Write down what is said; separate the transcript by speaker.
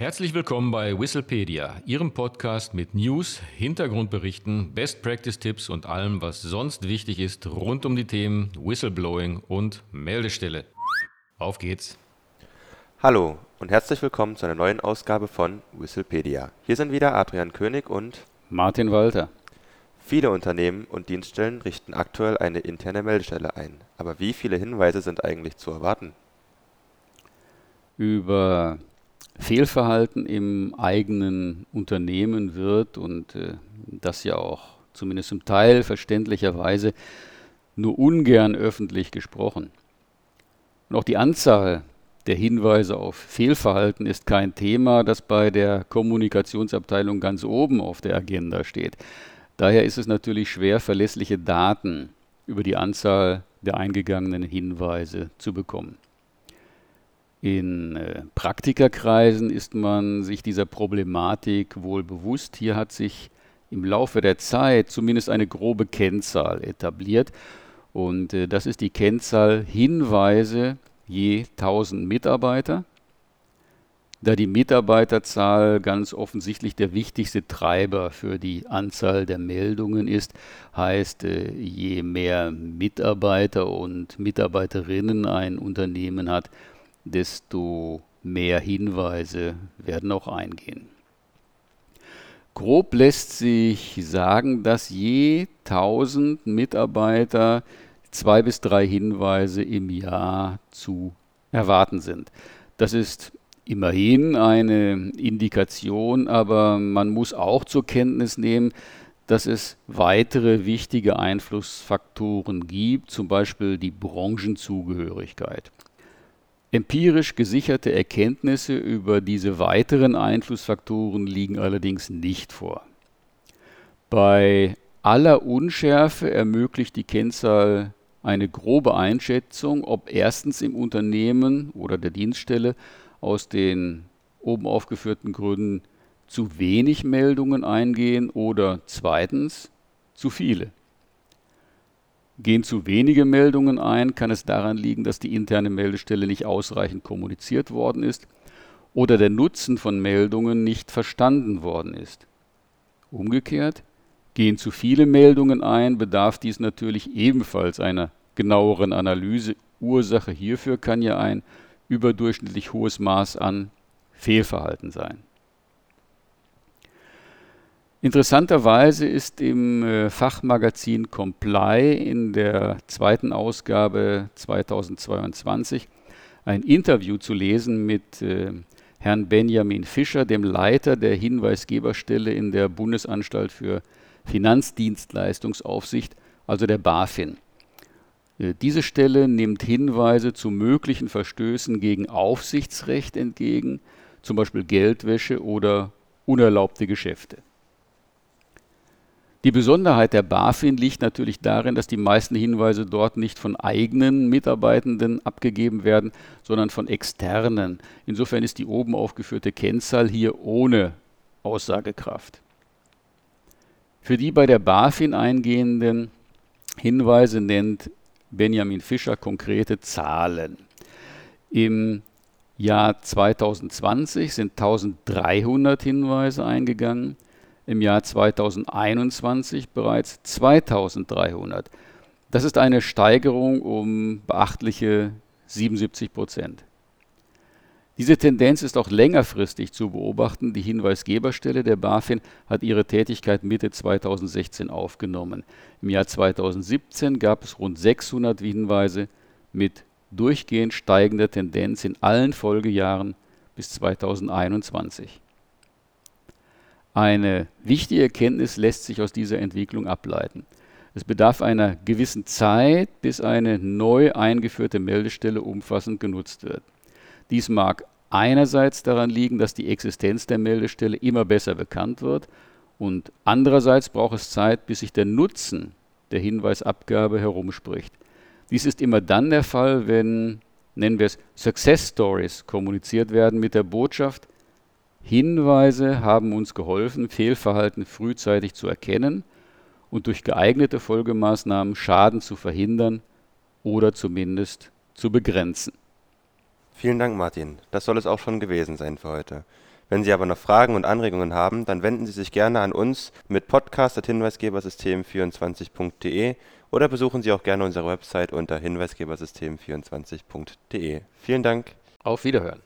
Speaker 1: Herzlich willkommen bei Whistlepedia, Ihrem Podcast mit News, Hintergrundberichten, Best Practice Tipps und allem, was sonst wichtig ist rund um die Themen Whistleblowing und Meldestelle. Auf geht's!
Speaker 2: Hallo und herzlich willkommen zu einer neuen Ausgabe von Whistlepedia. Hier sind wieder Adrian König und
Speaker 3: Martin Walter.
Speaker 2: Viele Unternehmen und Dienststellen richten aktuell eine interne Meldestelle ein. Aber wie viele Hinweise sind eigentlich zu erwarten?
Speaker 3: Über Fehlverhalten im eigenen Unternehmen wird und äh, das ja auch zumindest zum Teil verständlicherweise nur ungern öffentlich gesprochen. Und auch die Anzahl der Hinweise auf Fehlverhalten ist kein Thema, das bei der Kommunikationsabteilung ganz oben auf der Agenda steht. Daher ist es natürlich schwer, verlässliche Daten über die Anzahl der eingegangenen Hinweise zu bekommen. In äh, Praktikerkreisen ist man sich dieser Problematik wohl bewusst. Hier hat sich im Laufe der Zeit zumindest eine grobe Kennzahl etabliert. Und äh, das ist die Kennzahl Hinweise je 1000 Mitarbeiter. Da die Mitarbeiterzahl ganz offensichtlich der wichtigste Treiber für die Anzahl der Meldungen ist, heißt, äh, je mehr Mitarbeiter und Mitarbeiterinnen ein Unternehmen hat, desto mehr Hinweise werden auch eingehen. Grob lässt sich sagen, dass je 1000 Mitarbeiter zwei bis drei Hinweise im Jahr zu erwarten sind. Das ist immerhin eine Indikation, aber man muss auch zur Kenntnis nehmen, dass es weitere wichtige Einflussfaktoren gibt, zum Beispiel die Branchenzugehörigkeit. Empirisch gesicherte Erkenntnisse über diese weiteren Einflussfaktoren liegen allerdings nicht vor. Bei aller Unschärfe ermöglicht die Kennzahl eine grobe Einschätzung, ob erstens im Unternehmen oder der Dienststelle aus den oben aufgeführten Gründen zu wenig Meldungen eingehen oder zweitens zu viele. Gehen zu wenige Meldungen ein, kann es daran liegen, dass die interne Meldestelle nicht ausreichend kommuniziert worden ist oder der Nutzen von Meldungen nicht verstanden worden ist. Umgekehrt, gehen zu viele Meldungen ein, bedarf dies natürlich ebenfalls einer genaueren Analyse. Ursache hierfür kann ja ein überdurchschnittlich hohes Maß an Fehlverhalten sein. Interessanterweise ist im äh, Fachmagazin Comply in der zweiten Ausgabe 2022 ein Interview zu lesen mit äh, Herrn Benjamin Fischer, dem Leiter der Hinweisgeberstelle in der Bundesanstalt für Finanzdienstleistungsaufsicht, also der BaFin. Äh, diese Stelle nimmt Hinweise zu möglichen Verstößen gegen Aufsichtsrecht entgegen, zum Beispiel Geldwäsche oder unerlaubte Geschäfte. Die Besonderheit der BaFin liegt natürlich darin, dass die meisten Hinweise dort nicht von eigenen Mitarbeitenden abgegeben werden, sondern von externen. Insofern ist die oben aufgeführte Kennzahl hier ohne Aussagekraft. Für die bei der BaFin eingehenden Hinweise nennt Benjamin Fischer konkrete Zahlen. Im Jahr 2020 sind 1300 Hinweise eingegangen im Jahr 2021 bereits 2300. Das ist eine Steigerung um beachtliche 77 Prozent. Diese Tendenz ist auch längerfristig zu beobachten. Die Hinweisgeberstelle der BaFin hat ihre Tätigkeit Mitte 2016 aufgenommen. Im Jahr 2017 gab es rund 600 Hinweise mit durchgehend steigender Tendenz in allen Folgejahren bis 2021. Eine wichtige Erkenntnis lässt sich aus dieser Entwicklung ableiten. Es bedarf einer gewissen Zeit, bis eine neu eingeführte Meldestelle umfassend genutzt wird. Dies mag einerseits daran liegen, dass die Existenz der Meldestelle immer besser bekannt wird und andererseits braucht es Zeit, bis sich der Nutzen der Hinweisabgabe herumspricht. Dies ist immer dann der Fall, wenn, nennen wir es, Success Stories kommuniziert werden mit der Botschaft, Hinweise haben uns geholfen, Fehlverhalten frühzeitig zu erkennen und durch geeignete Folgemaßnahmen Schaden zu verhindern oder zumindest zu begrenzen.
Speaker 2: Vielen Dank, Martin. Das soll es auch schon gewesen sein für heute. Wenn Sie aber noch Fragen und Anregungen haben, dann wenden Sie sich gerne an uns mit podcast.hinweisgebersystem24.de oder besuchen Sie auch gerne unsere Website unter hinweisgebersystem24.de. Vielen Dank.
Speaker 1: Auf Wiederhören.